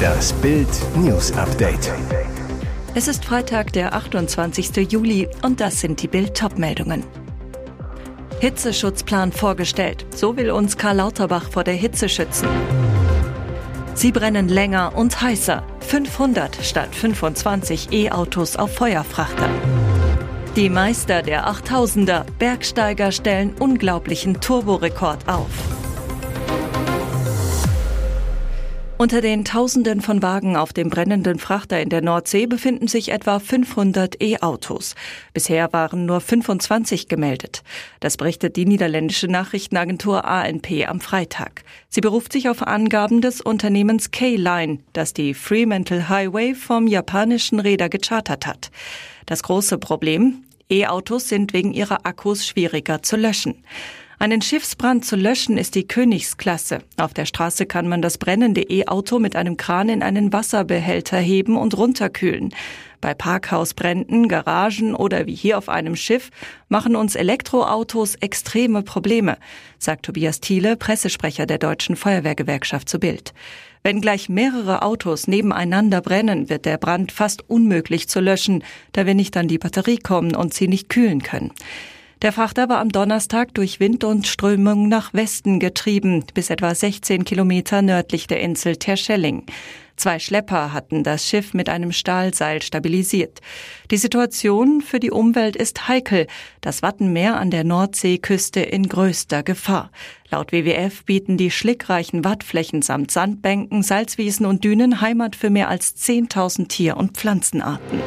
Das Bild News Update. Es ist Freitag, der 28. Juli und das sind die Bild meldungen Hitzeschutzplan vorgestellt. So will uns Karl Lauterbach vor der Hitze schützen. Sie brennen länger und heißer. 500 statt 25 E-Autos auf Feuerfrachter. Die Meister der 8000er Bergsteiger stellen unglaublichen Turborekord auf. Unter den Tausenden von Wagen auf dem brennenden Frachter in der Nordsee befinden sich etwa 500 E-Autos. Bisher waren nur 25 gemeldet. Das berichtet die niederländische Nachrichtenagentur ANP am Freitag. Sie beruft sich auf Angaben des Unternehmens K-Line, das die Fremantle Highway vom japanischen Räder gechartert hat. Das große Problem? E-Autos sind wegen ihrer Akkus schwieriger zu löschen. Einen Schiffsbrand zu löschen ist die Königsklasse. Auf der Straße kann man das brennende E-Auto mit einem Kran in einen Wasserbehälter heben und runterkühlen. Bei Parkhausbränden, Garagen oder wie hier auf einem Schiff machen uns Elektroautos extreme Probleme, sagt Tobias Thiele, Pressesprecher der Deutschen Feuerwehrgewerkschaft zu Bild. Wenn gleich mehrere Autos nebeneinander brennen, wird der Brand fast unmöglich zu löschen, da wir nicht an die Batterie kommen und sie nicht kühlen können. Der Frachter war am Donnerstag durch Wind und Strömung nach Westen getrieben, bis etwa 16 Kilometer nördlich der Insel Terschelling. Zwei Schlepper hatten das Schiff mit einem Stahlseil stabilisiert. Die Situation für die Umwelt ist heikel. Das Wattenmeer an der Nordseeküste in größter Gefahr. Laut WWF bieten die schlickreichen Wattflächen samt Sandbänken, Salzwiesen und Dünen Heimat für mehr als 10.000 Tier- und Pflanzenarten.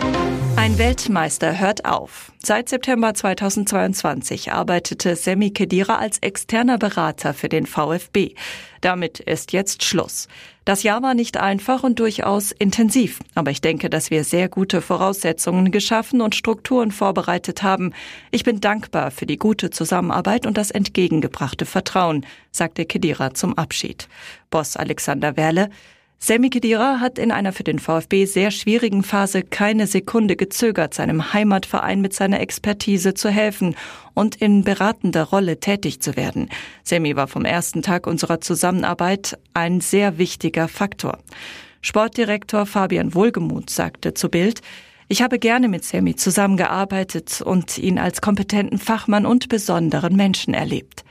Ein Weltmeister hört auf. Seit September 2022 arbeitete Semi Kedira als externer Berater für den VfB. Damit ist jetzt Schluss. Das Jahr war nicht einfach und durchaus intensiv, aber ich denke, dass wir sehr gute Voraussetzungen geschaffen und Strukturen vorbereitet haben. Ich bin dankbar für die gute Zusammenarbeit und das entgegengebrachte Vertrauen, sagte Kedira zum Abschied. Boss Alexander Werle Semi Khedira hat in einer für den VfB sehr schwierigen Phase keine Sekunde gezögert, seinem Heimatverein mit seiner Expertise zu helfen und in beratender Rolle tätig zu werden. Semi war vom ersten Tag unserer Zusammenarbeit ein sehr wichtiger Faktor. Sportdirektor Fabian Wohlgemuth sagte zu Bild, ich habe gerne mit Semi zusammengearbeitet und ihn als kompetenten Fachmann und besonderen Menschen erlebt.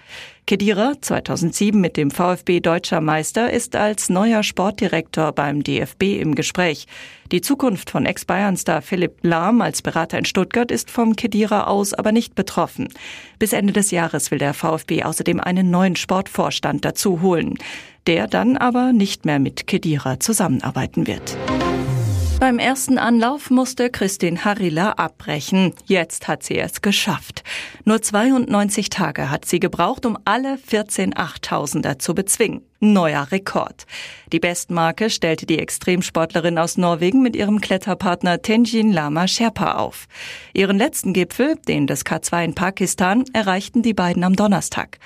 Kedira, 2007 mit dem VfB Deutscher Meister, ist als neuer Sportdirektor beim DFB im Gespräch. Die Zukunft von Ex-Bayern-Star Philipp Lahm als Berater in Stuttgart ist vom Kedira aus aber nicht betroffen. Bis Ende des Jahres will der VfB außerdem einen neuen Sportvorstand dazu holen, der dann aber nicht mehr mit Kedira zusammenarbeiten wird. Beim ersten Anlauf musste Christine Harila abbrechen. Jetzt hat sie es geschafft. Nur 92 Tage hat sie gebraucht, um alle 14 Achttausender zu bezwingen. Neuer Rekord. Die Bestmarke stellte die Extremsportlerin aus Norwegen mit ihrem Kletterpartner Tenjin Lama Sherpa auf. Ihren letzten Gipfel, den des K2 in Pakistan, erreichten die beiden am Donnerstag.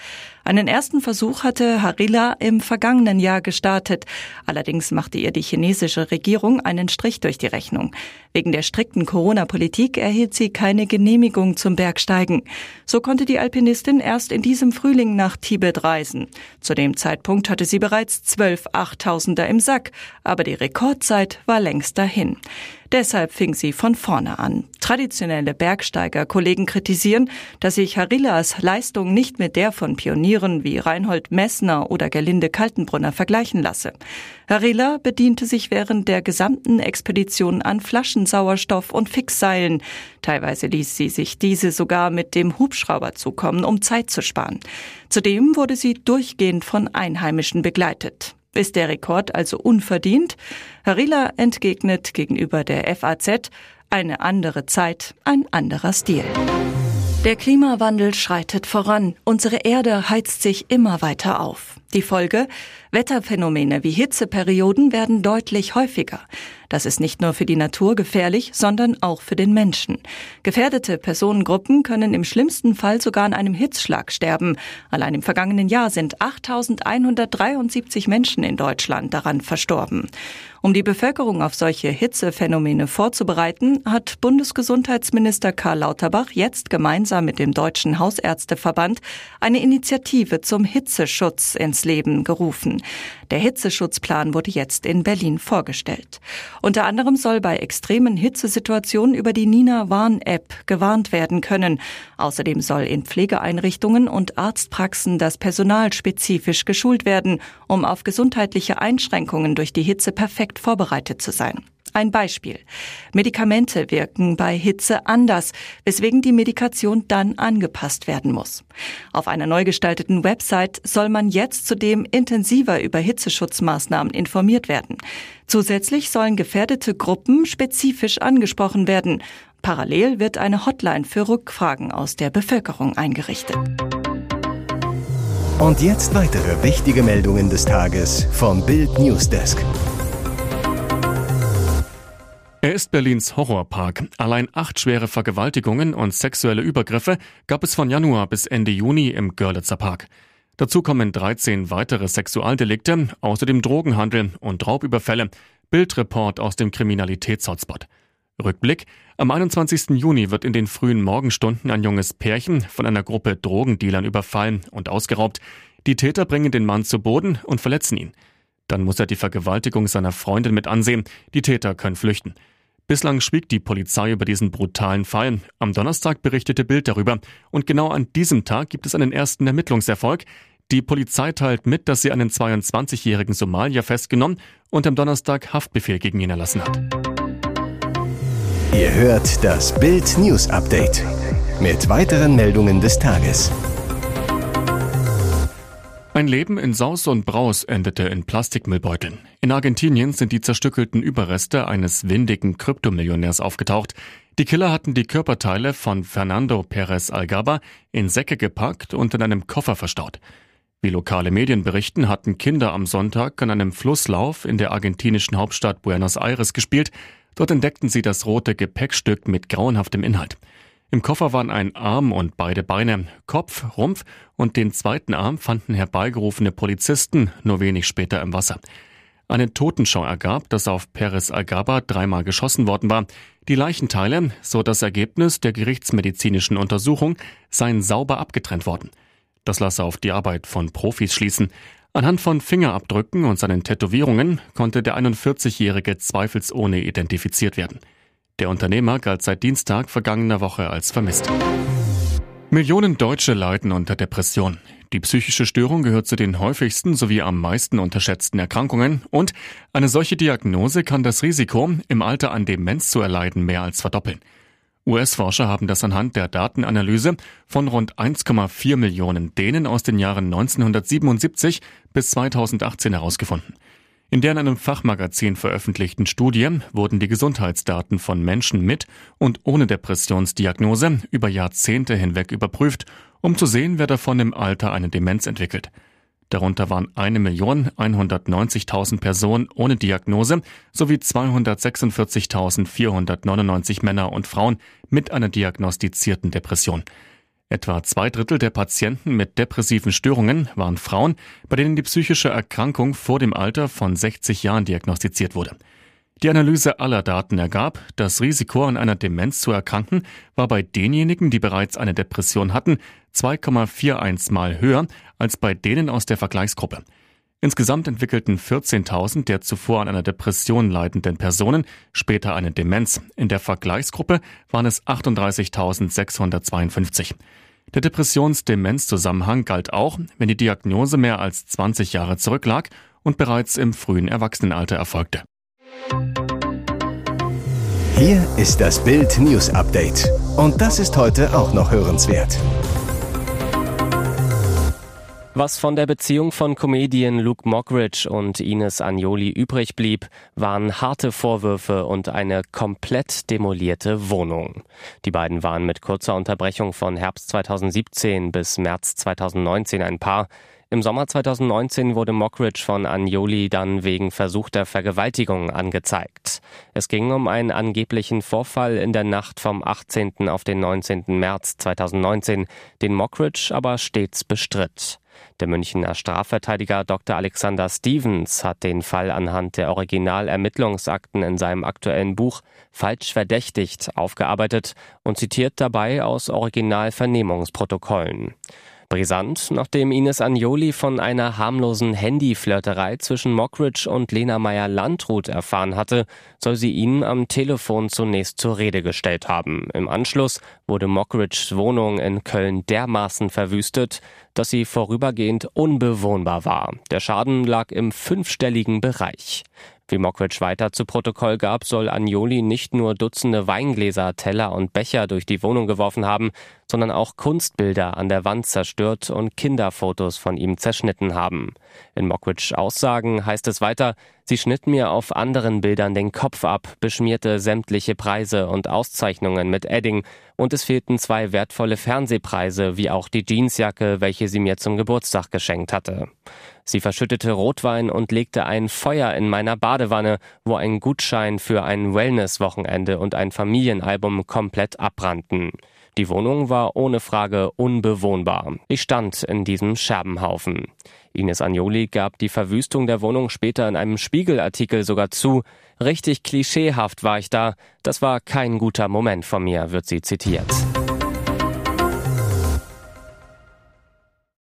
Einen ersten Versuch hatte Harila im vergangenen Jahr gestartet. Allerdings machte ihr die chinesische Regierung einen Strich durch die Rechnung. Wegen der strikten Corona-Politik erhielt sie keine Genehmigung zum Bergsteigen. So konnte die Alpinistin erst in diesem Frühling nach Tibet reisen. Zu dem Zeitpunkt hatte sie bereits zwölf Achttausender im Sack, aber die Rekordzeit war längst dahin. Deshalb fing sie von vorne an. Traditionelle Bergsteiger-Kollegen kritisieren, dass sich Harillas Leistung nicht mit der von Pionieren wie Reinhold Messner oder Gerlinde Kaltenbrunner vergleichen lasse. Harilla bediente sich während der gesamten Expedition an Flaschensauerstoff und Fixseilen. Teilweise ließ sie sich diese sogar mit dem Hubschrauber zukommen, um Zeit zu sparen. Zudem wurde sie durchgehend von Einheimischen begleitet. Ist der Rekord also unverdient? Harila entgegnet gegenüber der FAZ, eine andere Zeit, ein anderer Stil. Der Klimawandel schreitet voran. Unsere Erde heizt sich immer weiter auf. Die Folge? Wetterphänomene wie Hitzeperioden werden deutlich häufiger. Das ist nicht nur für die Natur gefährlich, sondern auch für den Menschen. Gefährdete Personengruppen können im schlimmsten Fall sogar an einem Hitzschlag sterben. Allein im vergangenen Jahr sind 8.173 Menschen in Deutschland daran verstorben. Um die Bevölkerung auf solche Hitzephänomene vorzubereiten, hat Bundesgesundheitsminister Karl Lauterbach jetzt gemeinsam mit dem Deutschen Hausärzteverband eine Initiative zum Hitzeschutz ins Leben gerufen. Der Hitzeschutzplan wurde jetzt in Berlin vorgestellt. Unter anderem soll bei extremen Hitzesituationen über die Nina Warn-App gewarnt werden können. Außerdem soll in Pflegeeinrichtungen und Arztpraxen das Personal spezifisch geschult werden, um auf gesundheitliche Einschränkungen durch die Hitze perfekt vorbereitet zu sein. Ein Beispiel. Medikamente wirken bei Hitze anders, weswegen die Medikation dann angepasst werden muss. Auf einer neu gestalteten Website soll man jetzt zudem intensiver über Hitzeschutzmaßnahmen informiert werden. Zusätzlich sollen gefährdete Gruppen spezifisch angesprochen werden. Parallel wird eine Hotline für Rückfragen aus der Bevölkerung eingerichtet. Und jetzt weitere wichtige Meldungen des Tages vom Bild Newsdesk. Er ist Berlins Horrorpark. Allein acht schwere Vergewaltigungen und sexuelle Übergriffe gab es von Januar bis Ende Juni im Görlitzer Park. Dazu kommen 13 weitere Sexualdelikte, außerdem Drogenhandel und Raubüberfälle. Bildreport aus dem Kriminalitätshotspot. Rückblick. Am 21. Juni wird in den frühen Morgenstunden ein junges Pärchen von einer Gruppe Drogendealern überfallen und ausgeraubt. Die Täter bringen den Mann zu Boden und verletzen ihn. Dann muss er die Vergewaltigung seiner Freundin mit ansehen. Die Täter können flüchten. Bislang schwieg die Polizei über diesen brutalen Fall. Am Donnerstag berichtete Bild darüber. Und genau an diesem Tag gibt es einen ersten Ermittlungserfolg. Die Polizei teilt mit, dass sie einen 22-jährigen Somalier festgenommen und am Donnerstag Haftbefehl gegen ihn erlassen hat. Ihr hört das Bild News Update mit weiteren Meldungen des Tages. Ein Leben in Saus und Braus endete in Plastikmüllbeuteln. In Argentinien sind die zerstückelten Überreste eines windigen Kryptomillionärs aufgetaucht. Die Killer hatten die Körperteile von Fernando Perez Algaba in Säcke gepackt und in einem Koffer verstaut. Wie lokale Medien berichten, hatten Kinder am Sonntag an einem Flusslauf in der argentinischen Hauptstadt Buenos Aires gespielt. Dort entdeckten sie das rote Gepäckstück mit grauenhaftem Inhalt. Im Koffer waren ein Arm und beide Beine, Kopf, Rumpf und den zweiten Arm fanden herbeigerufene Polizisten nur wenig später im Wasser. Eine Totenschau ergab, dass auf Perez Algaba dreimal geschossen worden war. Die Leichenteile, so das Ergebnis der gerichtsmedizinischen Untersuchung, seien sauber abgetrennt worden. Das lasse auf die Arbeit von Profis schließen. Anhand von Fingerabdrücken und seinen Tätowierungen konnte der 41-Jährige zweifelsohne identifiziert werden. Der Unternehmer galt seit Dienstag vergangener Woche als vermisst. Millionen Deutsche leiden unter Depression. Die psychische Störung gehört zu den häufigsten sowie am meisten unterschätzten Erkrankungen und eine solche Diagnose kann das Risiko, im Alter an Demenz zu erleiden, mehr als verdoppeln. US-Forscher haben das anhand der Datenanalyse von rund 1,4 Millionen Dänen aus den Jahren 1977 bis 2018 herausgefunden. In der in einem Fachmagazin veröffentlichten Studie wurden die Gesundheitsdaten von Menschen mit und ohne Depressionsdiagnose über Jahrzehnte hinweg überprüft, um zu sehen, wer davon im Alter eine Demenz entwickelt. Darunter waren 1.190.000 Personen ohne Diagnose sowie 246.499 Männer und Frauen mit einer diagnostizierten Depression. Etwa zwei Drittel der Patienten mit depressiven Störungen waren Frauen, bei denen die psychische Erkrankung vor dem Alter von 60 Jahren diagnostiziert wurde. Die Analyse aller Daten ergab, das Risiko an einer Demenz zu erkranken war bei denjenigen, die bereits eine Depression hatten, 2,41 mal höher als bei denen aus der Vergleichsgruppe. Insgesamt entwickelten 14.000 der zuvor an einer Depression leidenden Personen später eine Demenz. In der Vergleichsgruppe waren es 38.652. Der Depressions-Demenz-Zusammenhang galt auch, wenn die Diagnose mehr als 20 Jahre zurücklag und bereits im frühen Erwachsenenalter erfolgte. Hier ist das Bild News Update. Und das ist heute auch noch hörenswert. Was von der Beziehung von Comedian Luke Mockridge und Ines Agnoli übrig blieb, waren harte Vorwürfe und eine komplett demolierte Wohnung. Die beiden waren mit kurzer Unterbrechung von Herbst 2017 bis März 2019 ein Paar. Im Sommer 2019 wurde Mockridge von Agnoli dann wegen versuchter Vergewaltigung angezeigt. Es ging um einen angeblichen Vorfall in der Nacht vom 18. auf den 19. März 2019, den Mockridge aber stets bestritt. Der Münchner Strafverteidiger Dr. Alexander Stevens hat den Fall anhand der Originalermittlungsakten in seinem aktuellen Buch Falsch verdächtigt aufgearbeitet und zitiert dabei aus Originalvernehmungsprotokollen. Brisant, nachdem Ines Agnoli von einer harmlosen Handyflirterei zwischen Mockridge und Lena Meyer-Landrut erfahren hatte, soll sie ihn am Telefon zunächst zur Rede gestellt haben. Im Anschluss wurde Mockridges Wohnung in Köln dermaßen verwüstet, dass sie vorübergehend unbewohnbar war. Der Schaden lag im fünfstelligen Bereich. Wie Mockridge weiter zu Protokoll gab, soll Agnoli nicht nur Dutzende Weingläser, Teller und Becher durch die Wohnung geworfen haben, sondern auch Kunstbilder an der Wand zerstört und Kinderfotos von ihm zerschnitten haben. In Mockridge Aussagen heißt es weiter, sie schnitt mir auf anderen Bildern den Kopf ab, beschmierte sämtliche Preise und Auszeichnungen mit Edding und es fehlten zwei wertvolle Fernsehpreise wie auch die Jeansjacke, welche sie mir zum Geburtstag geschenkt hatte. Sie verschüttete Rotwein und legte ein Feuer in meiner Badewanne, wo ein Gutschein für ein Wellness-Wochenende und ein Familienalbum komplett abbrannten. Die Wohnung war ohne Frage unbewohnbar. Ich stand in diesem Scherbenhaufen. Ines Agnoli gab die Verwüstung der Wohnung später in einem Spiegelartikel sogar zu. Richtig klischeehaft war ich da. Das war kein guter Moment von mir, wird sie zitiert.